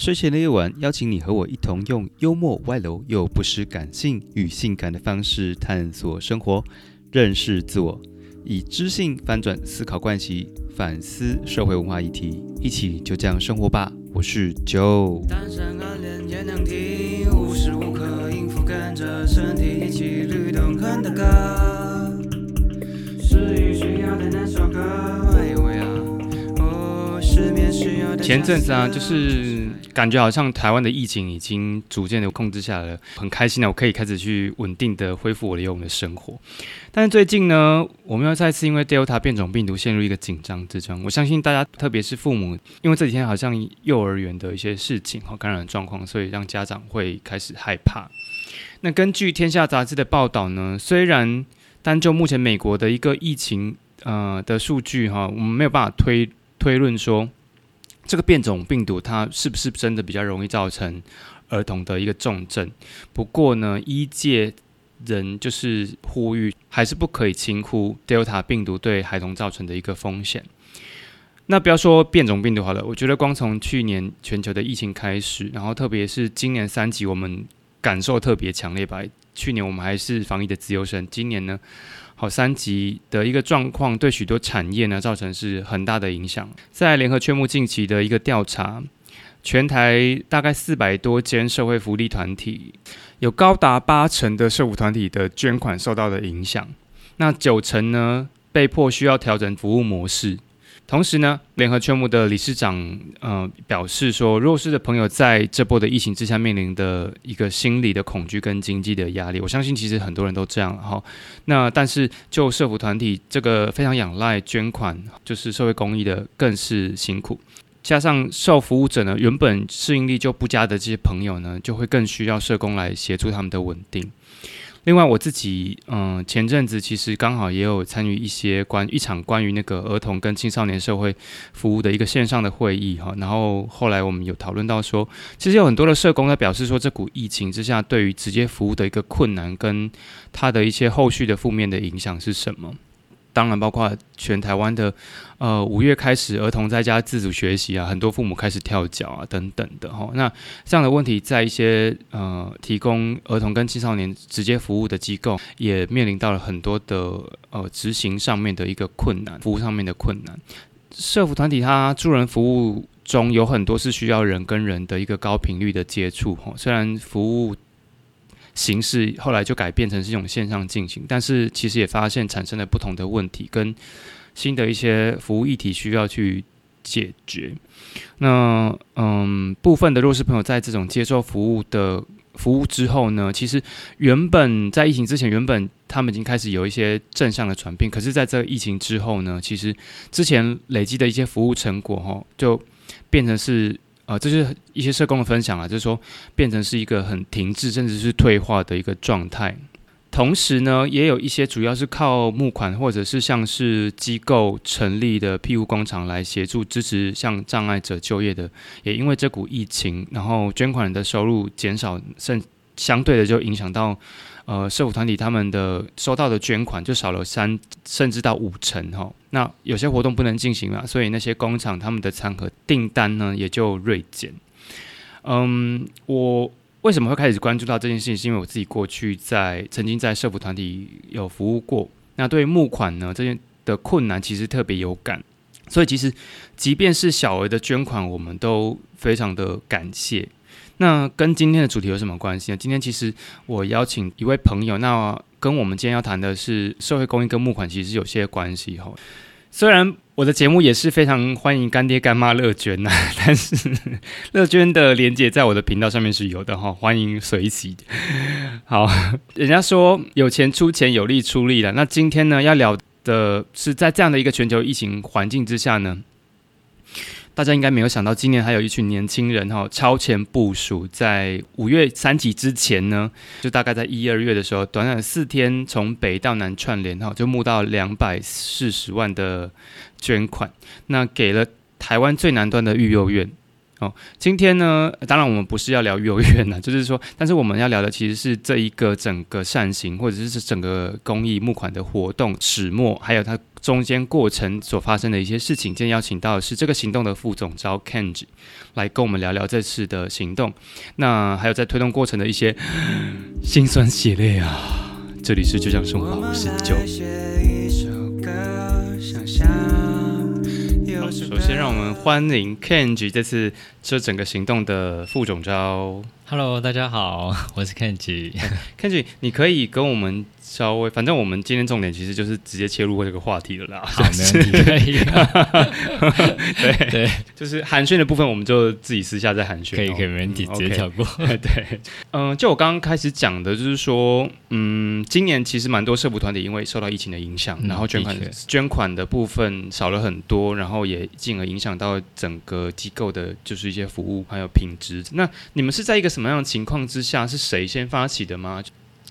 睡前的夜晚，邀请你和我一同用幽默、外露又不失感性与性感的方式探索生活，认识自我，以知性翻转思考惯习，反思社会文化议题，一起就这样生活吧。我是 Joe。单身暗恋也能听，无时无刻应付跟着身体一起律动哼的歌，失语需要的那首歌，哎呦喂啊，哦，失眠需要的前阵子啊，就是感觉好像台湾的疫情已经逐渐的控制下来了，很开心的，我可以开始去稳定的恢复我的游泳的生活。但是最近呢，我们又再次因为 Delta 变种病毒陷入一个紧张之中。我相信大家，特别是父母，因为这几天好像幼儿园的一些事情和感染状况，所以让家长会开始害怕。那根据《天下》杂志的报道呢，虽然单就目前美国的一个疫情呃的数据哈，我们没有办法推推论说。这个变种病毒它是不是真的比较容易造成儿童的一个重症？不过呢，医界人就是呼吁，还是不可以轻忽 Delta 病毒对孩童造成的一个风险。那不要说变种病毒好了，我觉得光从去年全球的疫情开始，然后特别是今年三级，我们感受特别强烈吧。去年我们还是防疫的自由身，今年呢？好，三级的一个状况对许多产业呢造成是很大的影响。在联合劝募近期的一个调查，全台大概四百多间社会福利团体，有高达八成的社福团体的捐款受到的影响，那九成呢被迫需要调整服务模式。同时呢，联合劝募的理事长呃表示说，弱势的朋友在这波的疫情之下面临的一个心理的恐惧跟经济的压力，我相信其实很多人都这样哈。那但是就社福团体这个非常仰赖捐款，就是社会公益的，更是辛苦。加上受服务者呢，原本适应力就不佳的这些朋友呢，就会更需要社工来协助他们的稳定。另外，我自己嗯，前阵子其实刚好也有参与一些关一场关于那个儿童跟青少年社会服务的一个线上的会议哈。然后后来我们有讨论到说，其实有很多的社工在表示说，这股疫情之下对于直接服务的一个困难，跟他的一些后续的负面的影响是什么。当然，包括全台湾的，呃，五月开始儿童在家自主学习啊，很多父母开始跳脚啊，等等的哈。那这样的问题，在一些呃提供儿童跟青少年直接服务的机构，也面临到了很多的呃执行上面的一个困难，服务上面的困难。社服团体它助人服务中有很多是需要人跟人的一个高频率的接触哈，虽然服务。形式后来就改变成是一种线上进行，但是其实也发现产生了不同的问题，跟新的一些服务议题需要去解决。那嗯，部分的弱势朋友在这种接受服务的服务之后呢，其实原本在疫情之前，原本他们已经开始有一些正向的转变，可是在这疫情之后呢，其实之前累积的一些服务成果哈，就变成是。啊，这是一些社工的分享啊，就是说变成是一个很停滞，甚至是退化的一个状态。同时呢，也有一些主要是靠募款或者是像是机构成立的庇护工厂来协助支持像障碍者就业的，也因为这股疫情，然后捐款人的收入减少，甚相对的就影响到。呃，社福团体他们的收到的捐款就少了三，甚至到五成哈。那有些活动不能进行了，所以那些工厂他们的餐盒订单呢也就锐减。嗯，我为什么会开始关注到这件事情？是因为我自己过去在曾经在社福团体有服务过。那对募款呢这件的困难其实特别有感，所以其实即便是小额的捐款，我们都非常的感谢。那跟今天的主题有什么关系呢？今天其实我邀请一位朋友，那跟我们今天要谈的是社会公益跟募款其实有些关系哈。虽然我的节目也是非常欢迎干爹干妈乐捐呐，但是乐捐的连接在我的频道上面是有的哈，欢迎随喜。好，人家说有钱出钱，有力出力了。那今天呢要聊的是在这样的一个全球疫情环境之下呢。大家应该没有想到，今年还有一群年轻人哈超前部署，在五月三级之前呢，就大概在一二月的时候，短短四天从北到南串联哈，就募到两百四十万的捐款，那给了台湾最南端的育幼院。哦，今天呢，当然我们不是要聊育幼儿园呢，就是说，但是我们要聊的其实是这一个整个善行，或者是整个公益募款的活动始末，还有它中间过程所发生的一些事情。今天邀请到的是这个行动的副总招 Kenji 来跟我们聊聊这次的行动，那还有在推动过程的一些辛酸血泪啊。这里是就像生活，我是九。首先，让我们欢迎 Kenji 这次这整个行动的副总招。Hello，大家好，我是 Kenji。Kenji，你可以跟我们稍微，反正我们今天重点其实就是直接切入这个话题了啦。好，没问题，可以。对对，就是寒暄的部分，我们就自己私下再寒暄哦。可以，可以，没问题，嗯直接跳过。对，嗯、就我刚刚开始讲的，就是说，嗯，今年其实蛮多社服团体因为受到疫情的影响，嗯然后捐款捐款的部分少了很多，然后也进而影响到整个机构的，就是一些服务还有品质。那你们是在一个什么样的情况之下？是谁先发起的吗？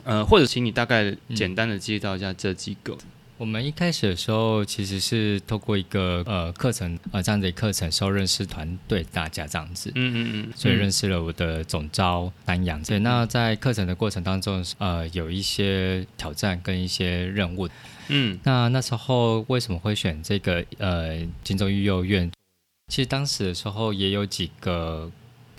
呃，或者请你大概简单的介绍一下这几个。我们一开始的时候其实是透过一个呃课程呃这样的课程，时候认识团队大家这样子。嗯嗯嗯，所以认识了我的总招丹阳，对，那在课程的过程当中，呃，有一些挑战跟一些任务。嗯那那时候为什么会选这个呃金州育幼院？其实当时的时候也有几个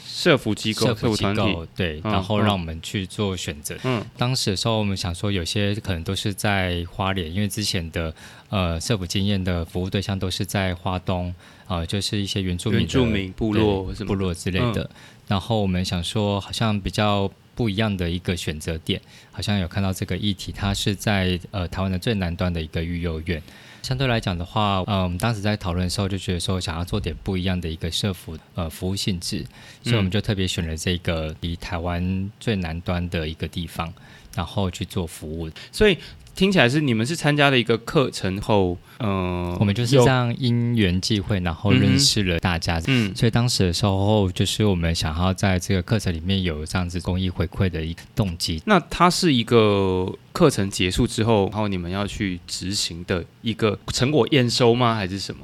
社服机构、社服机团体，构，对，嗯然后嗯让我们去做选择。嗯当时的时候，我们想说，有些可能都是在花莲，因为之前的呃社服经验的服务对象都是在花东，呃，就是一些原住民原住民部落部落之类的。嗯然后我们想说，好像比较不一样的一个选择点，好像有看到这个议题，它是在呃台湾的最南端的一个育幼院。相对来讲的话，呃，我们当时在讨论的时候就觉得说，想要做点不一样的一个社服呃服务性质，所以我们就特别选了这个离台湾最南端的一个地方，然后去做服务。所以听起来是你们是参加了一个课程后，嗯、我们就是这样因缘际会，然后认识了大家。嗯所以当时的时候，就是我们想要在这个课程里面有这样子公益回馈的一个动机。那它是一个课程结束之后，然后你们要去执行的一个成果验收吗？还是什么？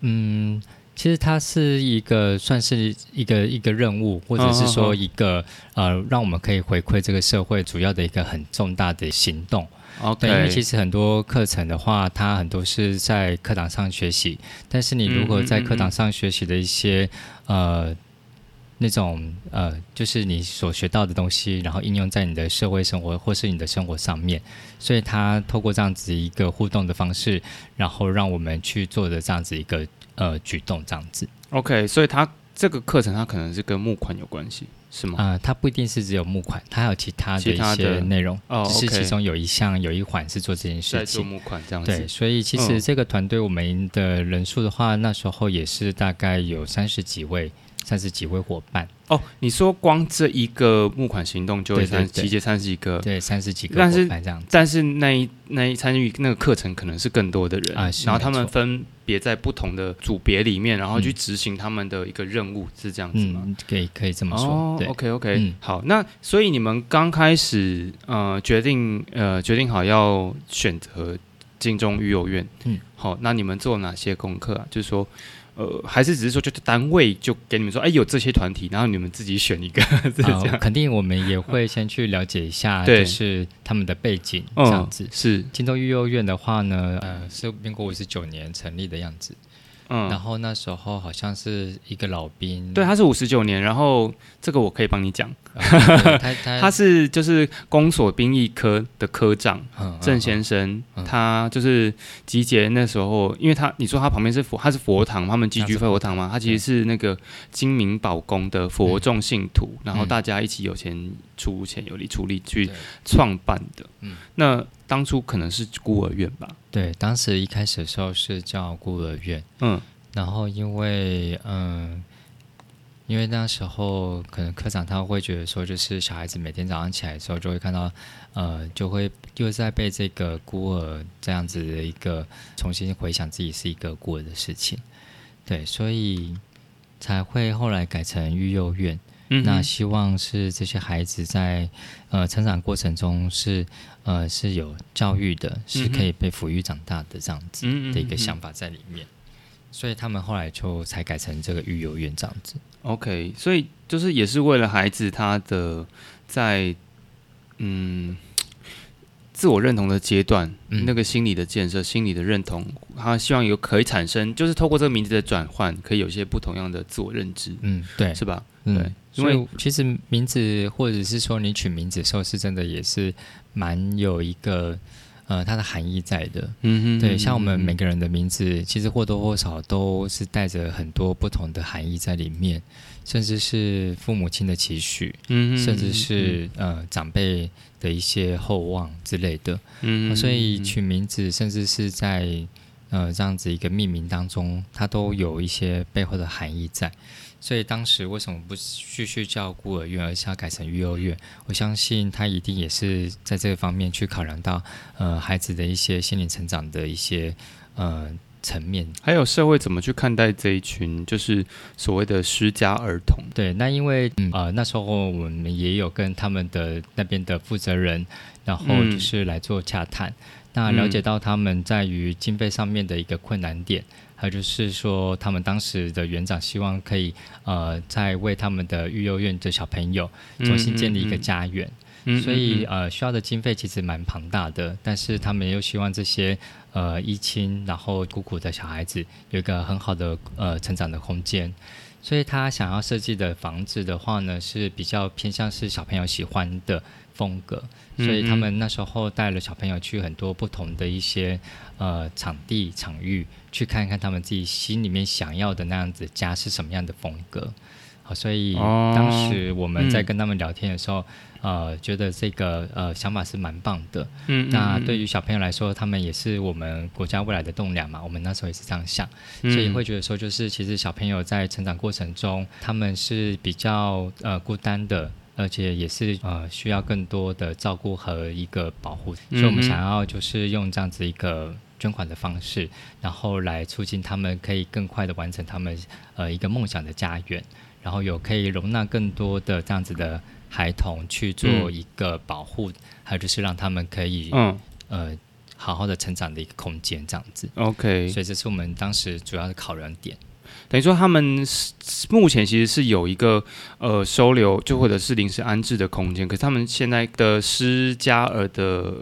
嗯，其实它是一个算是一个一个任务，或者是嗯说一个呃，让我们可以回馈这个社会主要的一个很重大的行动。OK，对，因为其实很多课程的话，它很多是在课堂上学习，但是你如果在课堂上学习的一些、呃那种呃，就是你所学到的东西，然后应用在你的社会生活或是你的生活上面，所以它透过这样子一个互动的方式，然后让我们去做的这样子一个呃举动，这样子。OK，所以它这个课程它可能是跟募款有关系，是吗？啊、它不一定是只有募款，它还有其他的一些内容，哦只是其中有一项有一环是做这件事情。募款这样对，子。所以其嗯实这个团队我们的人数的话，那时候也是大概有三十几位，三十几位伙伴，哦，你说光这一个募款行动就三集结三十几个，对，三十几个但是伙伴这样子。但是那一那一参与那个课程可能是更多的人啊然后他们分别在不同的组别里面，然后去嗯执行他们的一个任务，是这样子吗？嗯，可以可以这么说，哦对。，OK OK，、嗯好，那所以你们刚开始呃决定呃决定好要选择金钟育幼院，嗯，好，那你们做哪些功课啊？就是说。呃，还是只是说，就单位就给你们说，哎，有这些团体，然后你们自己选一个，是这啊样。肯定我们也会先去了解一下，对就是他们的背景这样子。是，金中育幼院的话呢，呃，是民国五十九年成立的样子，嗯然嗯，后那时候好像是一个老兵，对，他是五十九年，然后这个我可以帮你讲，他他 他是就是公所兵役科的科长嗯郑嗯先生，嗯。他就是集结那时候，因为他你说他旁边是佛，他是佛堂，他们寄居佛佛堂嘛，他其实是那个金明宝宫的佛众信徒，然后大家一起有钱出钱，有力出力去创办的。嗯。那当初可能是孤儿院吧，对，当时一开始的时候是叫孤儿院，嗯。然后因为嗯。因为那时候可能科长他会觉得说，就是小孩子每天早上起来的时候就会看到，呃，就会又在被这个孤儿这样子的一个重新回想自己是一个孤儿的事情，对，所以才会后来改成育幼院。嗯，那希望是这些孩子在呃成长过程中是呃是有教育的，是可以被抚育长大的这样子嗯的一个想法在里面，所以他们后来就才改成这个育幼院这样子。OK，所以就是也是为了孩子他的在嗯，自我认同的阶段，嗯那个心理的建设、心理的认同，他希望有可以产生，就是透过这个名字的转换，可以有一些不同样的自我认知，嗯，对，是吧？嗯，对因因为其实名字或者是说你取名字的时候，是真的也是蛮有一个呃它的含义在的。嗯对，像我们每个人的名字，其实或多或少都是带着很多不同的含义在里面，甚至是父母亲的期许，嗯甚至是呃长辈的一些厚望之类的。嗯呃所以取名字，甚至是在呃这样子一个命名当中，它都有一些背后的含义在。所以当时为什么不继续叫孤儿院，而是要改成育幼院？我相信他一定也是在这个方面去考量到呃孩子的一些心理成长的一些呃层面。还有社会怎么去看待这一群就是所谓的失家儿童？对，那因为、嗯、呃那时候我们也有跟他们的那边的负责人，然后嗯就是来做洽谈，那了解到他们在于经费上面的一个困难点。还有就是说，他们当时的园长希望可以，呃，在为他们的育幼院的小朋友重新建立一个家园，嗯，嗯所以嗯。呃，需要的经费其实蛮庞大的，但是他们又希望这些呃一亲然后孤苦的小孩子有一个很好的呃成长的空间，所以他想要设计的房子的话呢，是比较偏向是小朋友喜欢的风格，所以他们那时候带了小朋友去很多不同的一些呃场地场域，去看看他们自己心里面想要的那样子家是什么样的风格。好，所以哦当时我们在嗯跟他们聊天的时候，呃，觉得这个呃想法是蛮棒的。嗯那对于小朋友来说，他们也是我们国家未来的栋梁嘛。我们那时候也是这样想，所以会觉得说，就是其实小朋友在成长过程中，他们是比较呃孤单的。而且也是呃需要更多的照顾和一个保护，所以我们想要就是用这样子一个捐款的方式，然后来促进他们可以更快的完成他们呃一个梦想的家园，然后有可以容纳更多的这样子的孩童去做嗯一个保护，还有就是让他们可以嗯呃好好的成长的一个空间，这样子。，OK，所以这是我们当时主要的考量点。等于说他们是目前其实是有一个呃收留，就或者是临时安置的空间，可是他们现在的施加尔的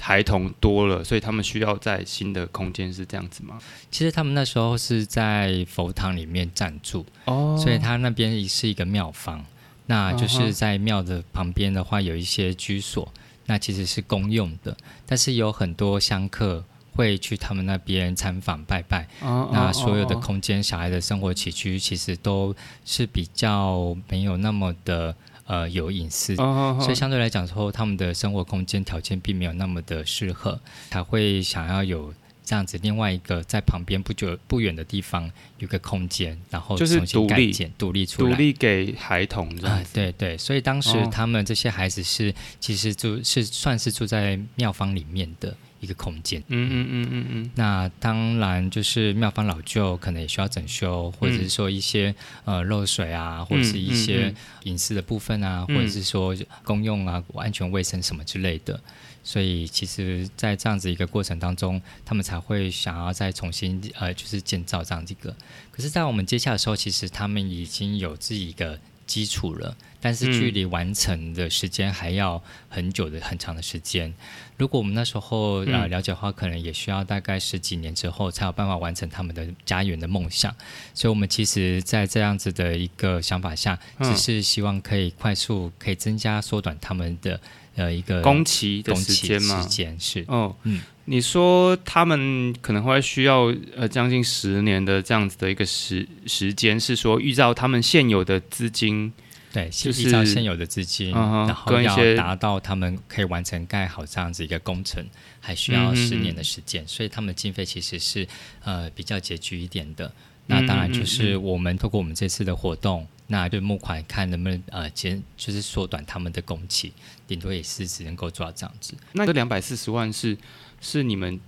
孩童多了，所以他们需要在新的空间，是这样子吗？其实他们那时候是在佛堂里面暂住，哦所以他那边是一个庙房，那就是在庙的旁边的话有一些居所，那其实是公用的，但是有很多香客会去他们那边参访拜拜。哦那所有的哦空间，小孩的生活起居其实都是比较没有那么的呃有隐私，哦哦所以相对来讲说，他们的生活空间条件并没有那么的适合，才会想要有这样子另外一个在旁边不久不远的地方有个空间，然后就是重新独立改建独立出来独。立给孩童啊，子。对对，所以当时哦他们这些孩子是、其实住是算是住在庙方里面的一个空间。嗯嗯嗯嗯嗯，那当然就是庙方老旧，可能也需要整修，或者是说一些、呃漏水啊，或者是一嗯些嗯隐私的部分啊，嗯或者是说公用啊、安全卫生什么之类的。所以其实，在这样子一个过程当中，他们才会想要再重新呃，就是建造这样子一个。可是，在我们接洽的时候，其实他们已经有自己一个基础了，但是距离完成的时间还要很久的、很长的时间。如果我们那时候呃嗯了解的话，可能也需要大概十几年之后才有办法完成他们的家园的梦想。所以，我们其实，在这样子的一个想法下，嗯只是希望可以快速可以增加缩短他们的呃一个工期的时间嘛时？间是哦，嗯你说他们可能会需要呃将近十年的这样子的一个时时间，是说依照他们现有的资金，对，就是依照现有的资金，嗯然后要达到他们可以完成盖好这样子一个工程，还需要十年的时间，所以他们经费其实是呃比较拮据一点的。那当然就是我们透过我们这次的活动，那对募款看能不能呃减，就是缩短他们的工期，顶多也是只能够做到这样子。那这两百四十万是是你们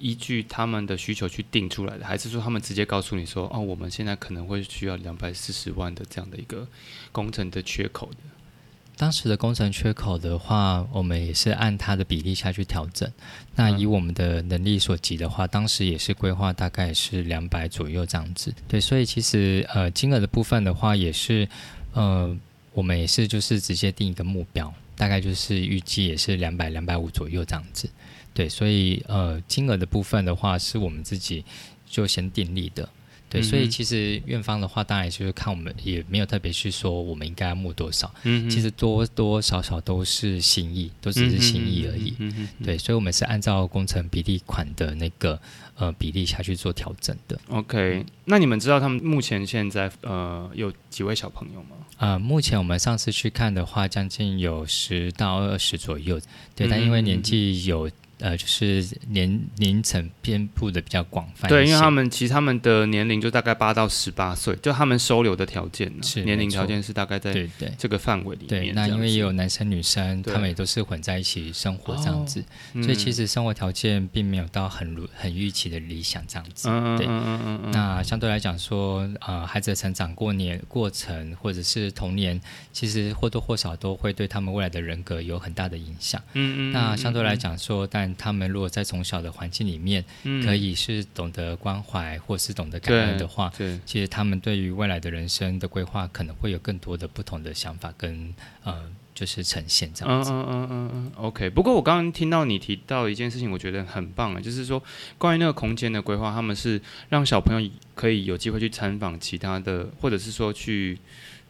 依据他们的需求去定出来的，还是说他们直接告诉你说，哦，我们现在可能会需要两百四十万的这样的一个工程的缺口的？当时的工程缺口的话，我们也是按它的比例下去调整。那以我们的能力所及的话，当时也是规划大概是两百左右这样子。对，所以其实呃金额的部分的话，也是呃我们也是就是直接定一个目标。大概就是预计也是两百两百五左右这样子。对，所以呃，金额的部分的话，是我们自己就先定立的。对，所以其实院方的话，当然就是看我们也没有特别去说我们应该要募多少，嗯哼其实多多少少都是心意，都只是心意而已。嗯嗯对，所以我们是按照工程比例款的那个呃比例下去做调整的。OK，那你们知道他们目前现在呃有几位小朋友吗？呃，目前我们上次去看的话，将近有十到二十左右。对，但因为年纪有呃，就是年龄层遍布的比较广泛。对，因为他们其实他们的年龄就大概八到十八岁，就他们收留的条件呢，是年龄条件是大概在对对这个范围里面这对。那因为也有男生女生，他们也都是混在一起生活这样子，嗯，所以其实生活条件并没有到很如很预期的理想这样子。对那相对来讲说，呃，孩子的成长过年过程或者是童年，其实或多或少都会对他们未来的人格有很大的影响。嗯嗯，那相对来讲，讲说，但他们如果在从小的环境里面，嗯可以是懂得关怀或是懂得感恩的话，对，其实他们对于未来的人生的规划，可能会有更多的不同的想法跟呃，就是呈现这样子。嗯嗯嗯嗯嗯，OK。不过我刚刚听到你提到一件事情，我觉得很棒啊，就是说关于那个空间的规划，他们是让小朋友可以有机会去参访其他的，或者是说去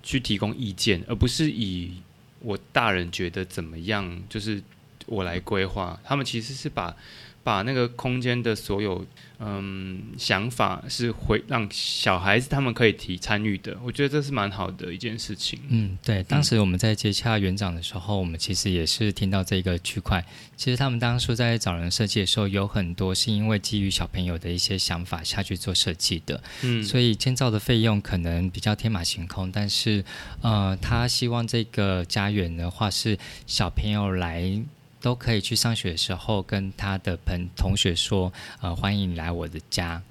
去提供意见，而不是以我大人觉得怎么样，就是我来规划。他们其实是把把那个空间的所有嗯想法是会让小孩子他们可以提参与的，我觉得这是蛮好的一件事情。嗯，对，当时我们在接洽园长的时候，我们其实也是听到这个区块。其实他们当初在找人设计的时候，有很多是因为基于小朋友的一些想法下去做设计的，嗯，所以建造的费用可能比较天马行空。但是，呃，他希望这个家园的话是小朋友来。都可以去上学的时候，跟他的朋同学说，呃，欢迎你来我的家。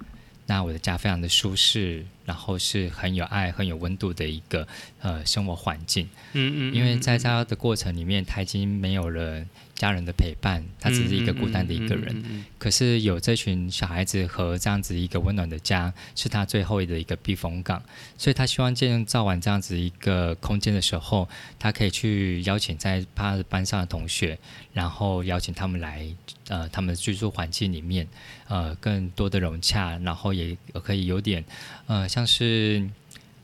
那我的家非常的舒适，然后是很有爱、很有温度的一个呃生活环境。嗯嗯，因为在他的过程里面，他已经没有了家人的陪伴，他只是一个孤单的一个人。嗯嗯嗯嗯可是有这群小孩子和这样子一个温暖的家，是他最后的一个避风港。所以他希望建造完这样子一个空间的时候，他可以去邀请在他的班上的同学，然后邀请他们来，呃，他们的居住环境里面，呃，更多的融洽，然后也可以有点，呃，像是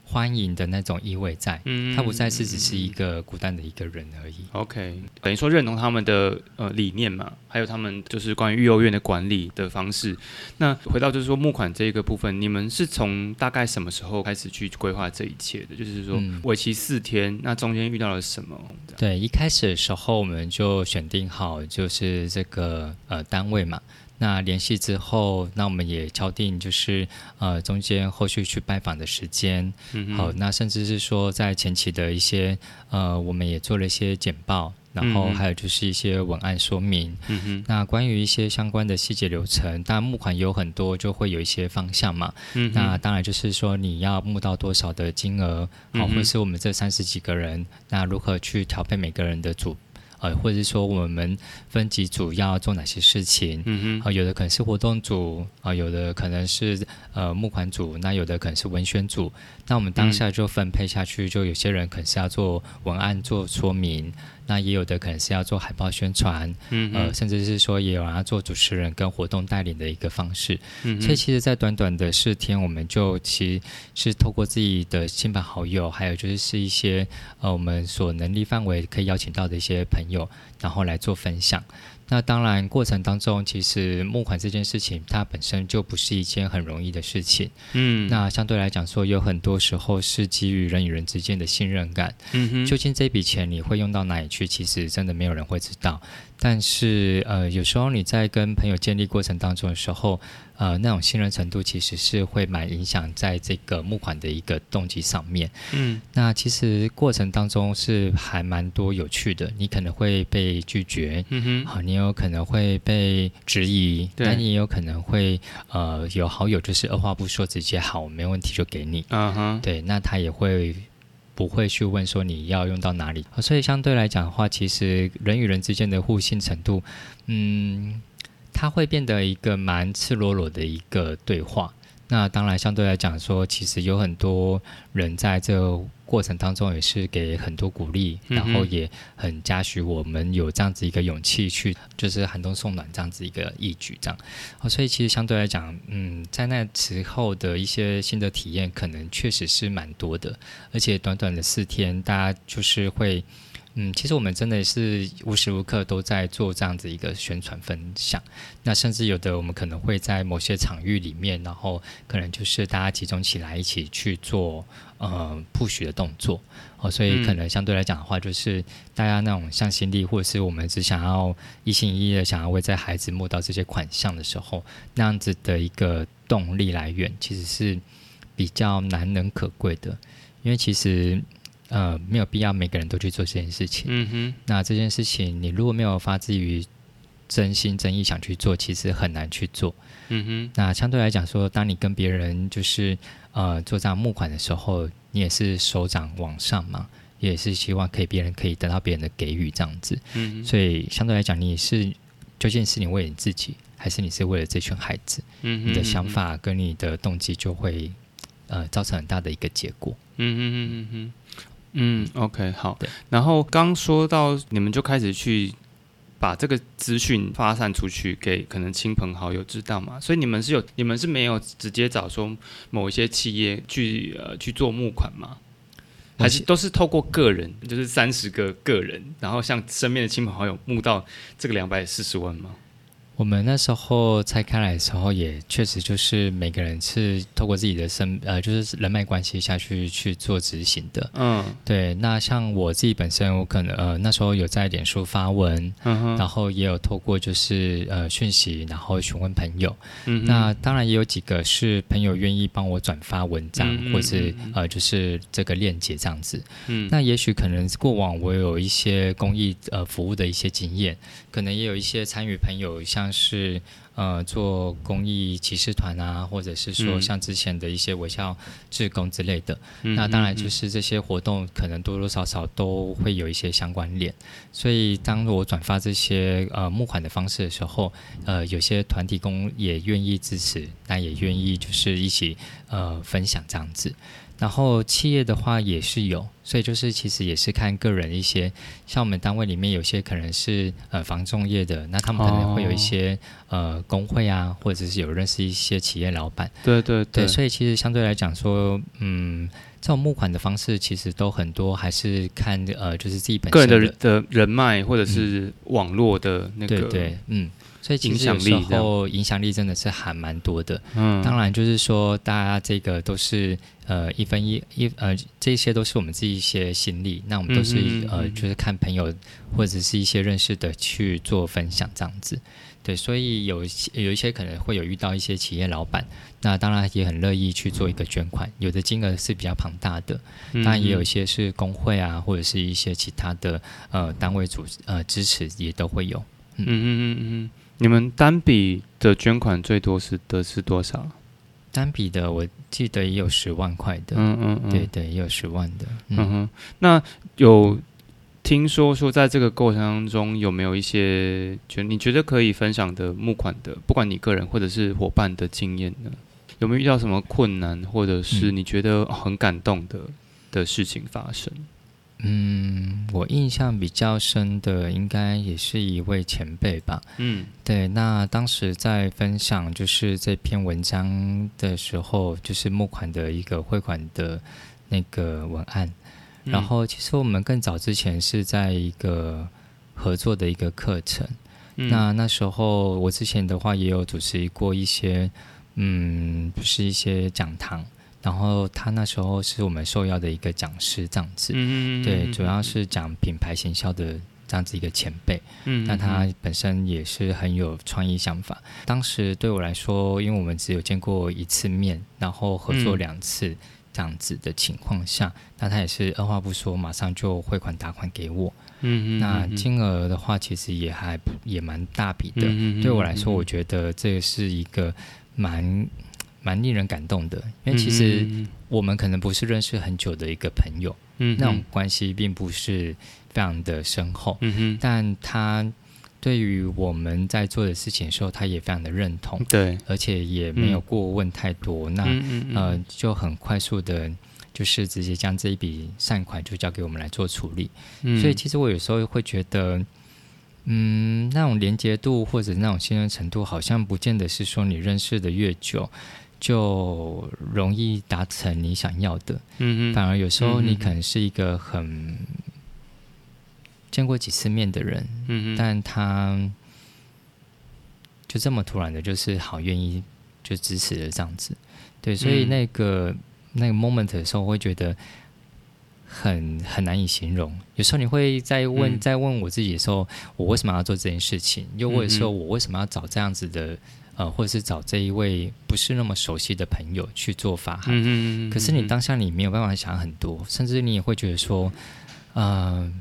欢迎的那种意味在。嗯他不再是只是一个孤单的一个人而已。OK，等于说认同他们的呃理念嘛，还有他们就是关于育幼院的管理的方式。那回到就是说募款这一个部分，你们是从大概什么时候开始去规划这一切的？就是说嗯为期四天，那中间遇到了什么？对，一开始的时候我们就选定好就是这个呃单位嘛。那联系之后，那我们也敲定就是呃中间后续去拜访的时间。嗯好，那甚至是说在前期的一些呃，我们也做了一些简报，然后嗯还有就是一些文案说明。嗯哼，那关于一些相关的细节流程，当然募款有很多，就会有一些方向嘛。嗯那当然就是说你要募到多少的金额，好、嗯或是我们这三十几个人，那如何去调配每个人的组，呃，或者是说我们分几组要做哪些事情。嗯哼，啊、有的可能是活动组，啊、有的可能是呃募款组，那有的可能是文宣组。那我们当下就分配下去，就有些人可能是要做文案做说明，那也有的可能是要做海报宣传，呃，嗯呃，甚至是说也有人要做主持人跟活动带领的一个方式。嗯所以其实，在短短的四天，我们就其实是透过自己的亲朋好友，还有就是是一些呃我们所能力范围可以邀请到的一些朋友，然后来做分享。那当然，过程当中，其实募款这件事情，它本身就不是一件很容易的事情。嗯，那相对来讲说，有很多时候是基于人与人之间的信任感。嗯哼，究竟这笔钱你会用到哪里去？其实真的没有人会知道。但是呃，有时候你在跟朋友建立过程当中的时候，呃，那种信任程度其实是会蛮影响在这个募款的一个动机上面。嗯那其实过程当中是还蛮多有趣的，你可能会被拒绝。嗯哼，啊，你有可能会被质疑，对但你也有可能会，呃，有好友就是二话不说，直接好，没问题就给你。嗯哼，对，那他也会不会去问说你要用到哪里，所以相对来讲的话，其实人与人之间的互信程度，嗯，它会变得一个蛮赤裸裸的一个对话。那当然，相对来讲说，其实有很多人在这个过程当中也是给很多鼓励，嗯然后也很嘉许我们有这样子一个勇气去，就是寒冬送暖这样子一个义举，这样。哦，所以其实相对来讲，嗯，在那时候的一些新的体验，可能确实是蛮多的，而且短短的四天，大家就是会。嗯，其实我们真的是无时无刻都在做这样子一个宣传分享。那甚至有的我们可能会在某些场域里面，然后可能就是大家集中起来一起去做呃 push 的动作。哦，所以嗯。可能相对来讲的话，就是大家那种向心力，或者是我们只想要一心一意的想要为在孩子募到这些款项的时候，那样子的一个动力来源，其实是比较难能可贵的，因为其实呃没有必要每个人都去做这件事情。嗯哼，那这件事情，你如果没有发自于真心真意想去做，其实很难去做。嗯哼，那相对来讲说，当你跟别人就是呃做这样募款的时候，你也是手掌往上嘛，也是希望可以别人可以得到别人的给予这样子。嗯哼，所以相对来讲，你是究竟是你为了你自己，还是你是为了这群孩子？嗯哼，你的想法跟你的动机就会呃造成很大的一个结果。嗯哼嗯哼嗯哼，嗯，OK，好。然后刚说到你们就开始去把这个资讯发散出去，给可能亲朋好友知道嘛。所以你们是有，你们是没有直接找说某一些企业去呃去做募款吗？还是都是透过个人，就是三十个个人，然后向身边的亲朋好友募到这个两百四十万吗？我们那时候拆开来的时候，也确实就是每个人是透过自己的身呃，就是人脉关系下去去做执行的。嗯对，那像我自己本身，我可能呃那时候有在脸书发文，嗯哼，然后也有透过就是呃讯息，然后询问朋友。嗯哼那当然也有几个是朋友愿意帮我转发文章，嗯嗯或是呃就是这个链接这样子。嗯那也许可能过往我有一些公益呃服务的一些经验，可能也有一些参与朋友，像是呃做公益骑士团啊，或者是说嗯像之前的一些微笑志工之类的。嗯那当然就嗯是这些活动可能多多少少都会有一些相关联，所以当我转发这些呃募款的方式的时候，呃有些团体工也愿意支持，那也愿意就是一起呃分享这样子。然后企业的话也是有，所以就是其实也是看个人一些，像我们单位里面有些可能是呃防重业的，那他们可能会有一些、呃工会啊，或者是有认识一些企业老板，对对对，所以其实相对来讲说，嗯，这种募款的方式其实都很多，还是看呃就是自己本身个人的人的人脉或者是网络的那个对对，嗯，所以其影实有时候影响力真的是还蛮多的。嗯。当然，就是说，大家这个都是呃一分一一呃，这些都是我们自己一些心力，那我们都是、呃，就是看朋友或者是一些认识的去做分享这样子。对，所以有有一些可能会有遇到一些企业老板，那当然也很乐意去做一个捐款，有的金额是比较庞大的，嗯当然也有一些是工会啊，或者是一些其他的呃单位组呃支持也都会有。嗯嗯嗯嗯，你们单笔的捐款最多是的是多少？单笔的我记得也有十万块的，嗯嗯嗯，对对，也有十万的。嗯哼，那有听说说在这个过程当中有没有一些觉你觉得可以分享的募款的，不管你个人或者是伙伴的经验呢？有没有遇到什么困难，或者是嗯你觉得很感动的的事情发生？嗯，我印象比较深的应该也是一位前辈吧。嗯对，那当时在分享就是这篇文章的时候，就是募款的一个汇款的那个文案。嗯然后，其实我们更早之前是在一个合作的一个课程。嗯那那时候我之前的话也有主持过一些，嗯，就是一些讲堂。然后他那时候是我们受邀的一个讲师，这样子。嗯对，主要是讲品牌行销的这样子一个前辈。嗯那他本身也是很有创意想法。当时对我来说，因为我们只有见过一次面，然后合作嗯两次这样子的情况下，那他也是二话不说，马上就汇款打款给我。嗯那金额的话，其实也还不也蛮大笔的。嗯对我来说，我觉得这是一个蛮蛮令人感动的，因为其实我们可能不是认识很久的一个朋友，嗯那种关系并不是非常的深厚，嗯哼但他对于我们在做的事情的时候，他也非常的认同，对，而且也没有过问太多。那嗯嗯嗯呃，就很快速的，就是直接将这一笔善款就交给我们来做处理。嗯所以其实我有时候会觉得，嗯，那种连接度或者那种信任程度，好像不见得是说你认识的越久。就容易达成你想要的，嗯嗯反而有时候你可能是一个很见过几次面的人，嗯嗯但他就这么突然的，就是好愿意就支持了这样子，对，所以嗯。那个、那个 moment 的时候，我会觉得很很难以形容。有时候你会在问、嗯。在问我自己的时候，我为什么要做这件事情？又或者说嗯我为什么要找这样子的呃，或者是找这一位不是那么熟悉的朋友去做法海？嗯嗯嗯，可是你当下你没有办法想很多，甚至你也会觉得说，呃，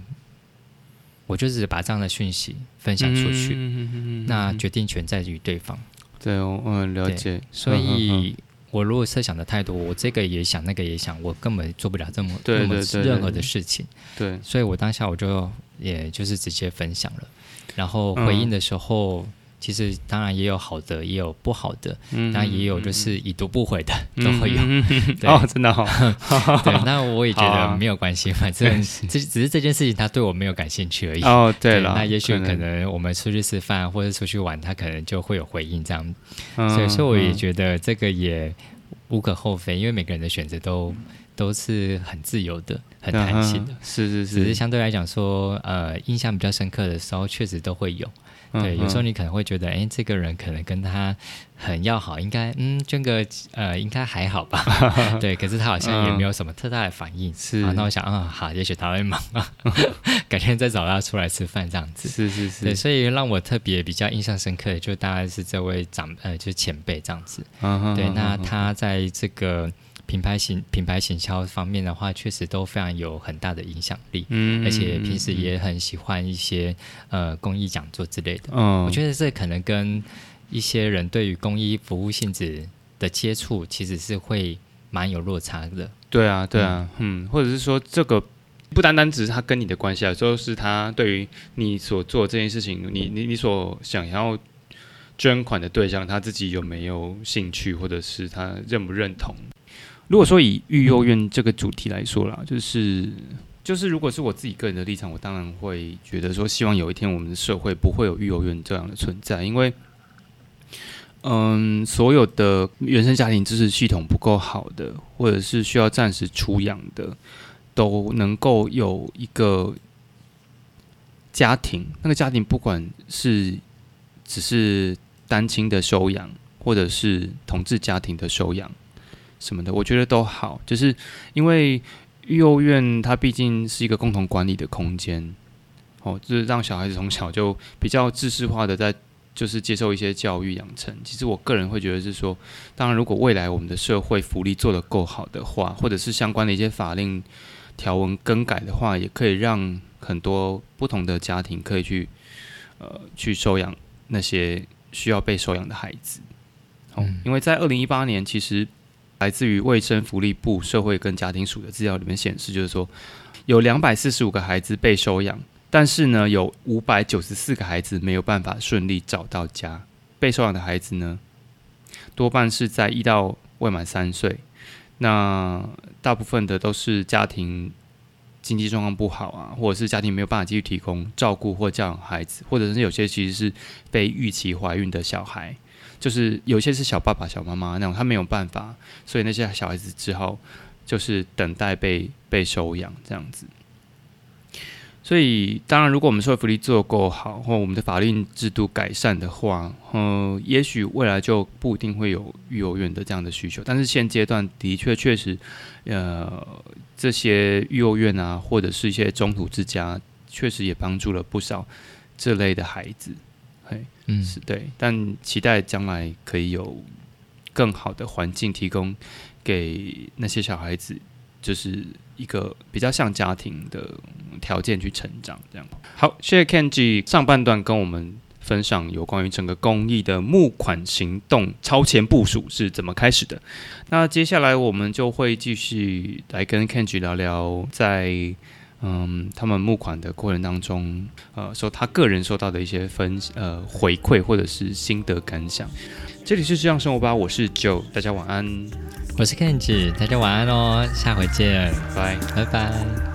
我就只是把这样的讯息分享出去，嗯嗯嗯嗯那决定权在于对方。对，我嗯了解，所嗯嗯嗯以，我如果设想的太多，我这个也想，那个也想，我根本做不了这么任何的事情。对，所以我当下我就也就是直接分享了，然后回应的时候。其实当然也有好的，也有不好的，嗯当然也有就是已读不回的，都会有。对哦，真的哦，对，那我也觉得没有关系，反正这只是这件事情他对我没有感兴趣而已。哦，对了，那也许可能我们出去吃饭或者出去玩，他可能就会有回应这样。嗯，所以，说我也嗯觉得这个也无可厚非，因为每个人的选择都都是很自由的、很弹性的嗯。是是只是是，相对来讲说，呃，印象比较深刻的时候，确实都会有。对，嗯有时候嗯你可能会觉得，哎，这个人可能跟他很要好，应该嗯，捐个呃，应该还好吧？对，可是他好像也没有什么特大的反应。是啊，那我想啊，好，也许他会忙啊，改天再找他出来吃饭这样子。是是对，是，所以让我特别比较印象深刻的，就大概是这位长呃，就是前辈这样子。对，嗯嗯那嗯他在这个品牌行品牌行销方面的话，确实都非常有很大的影响力，嗯而且平时嗯也很喜欢一些呃公益讲座之类的。嗯，我觉得这可能跟一些人对于公益服务性质的接触，其实是会蛮有落差的。对啊，对啊，嗯，或者是说这个不单单只是他跟你的关系啊，就是他对于你所做这件事情，你你你所想要捐款的对象，他自己有没有兴趣，或者是他认不认同？如果说以育幼院这个主题来说啦，就是就是如果是我自己个人的立场，我当然会觉得说，希望有一天我们的社会不会有育幼院这样的存在，因为。嗯，所有的原生家庭支持系统不够好的，或者是需要暂时出养的，都能够有一个家庭。那个家庭不管是只是单亲的收养，或者是同志家庭的收养什么的，我觉得都好。就是因为育幼院它毕竟是一个共同管理的空间，哦，就是让小孩子从小就比较知识化的在。就是接受一些教育养成。其实我个人会觉得是说，当然如果未来我们的社会福利做得够好的话，或者是相关的一些法令条文更改的话，也可以让很多不同的家庭可以去呃去收养那些需要被收养的孩子。哦，嗯因为在二零一八年，其实来自于卫生福利部社会跟家庭署的资料里面显示，就是说有两百四十五个孩子被收养。但是呢，有五百九十四个孩子没有办法顺利找到家。被收养的孩子呢，多半是在一到未满三岁。那大部分的都是家庭经济状况不好啊，或者是家庭没有办法继续提供照顾或教养孩子，或者是有些其实是被预期怀孕的小孩，就是有些是小爸爸、小妈妈那种，他没有办法，所以那些小孩子只好就是等待被被收养这样子。所以，当然，如果我们社会福利做够好，或我们的法律制度改善的话，嗯、也许未来就不一定会有育幼院的这样的需求。但是现阶段的确确实，呃，这些育幼院啊，或者是一些中途之家，确实也帮助了不少这类的孩子。嗯，是对，但期待将来可以有更好的环境提供给那些小孩子，就是一个比较像家庭的条件去成长。这样好，谢谢 Kenji 上半段跟我们分享有关于整个公益的募款行动超前部署是怎么开始的。那接下来我们就会继续来跟 Kenji 聊聊在嗯，他们募款的过程当中，呃，说他个人收到的一些分呃回馈或者是心得感想。这里是这样生活吧，我是 Joe，大家晚安，我是 Kenji，大家晚安哦，下回见，拜。拜拜。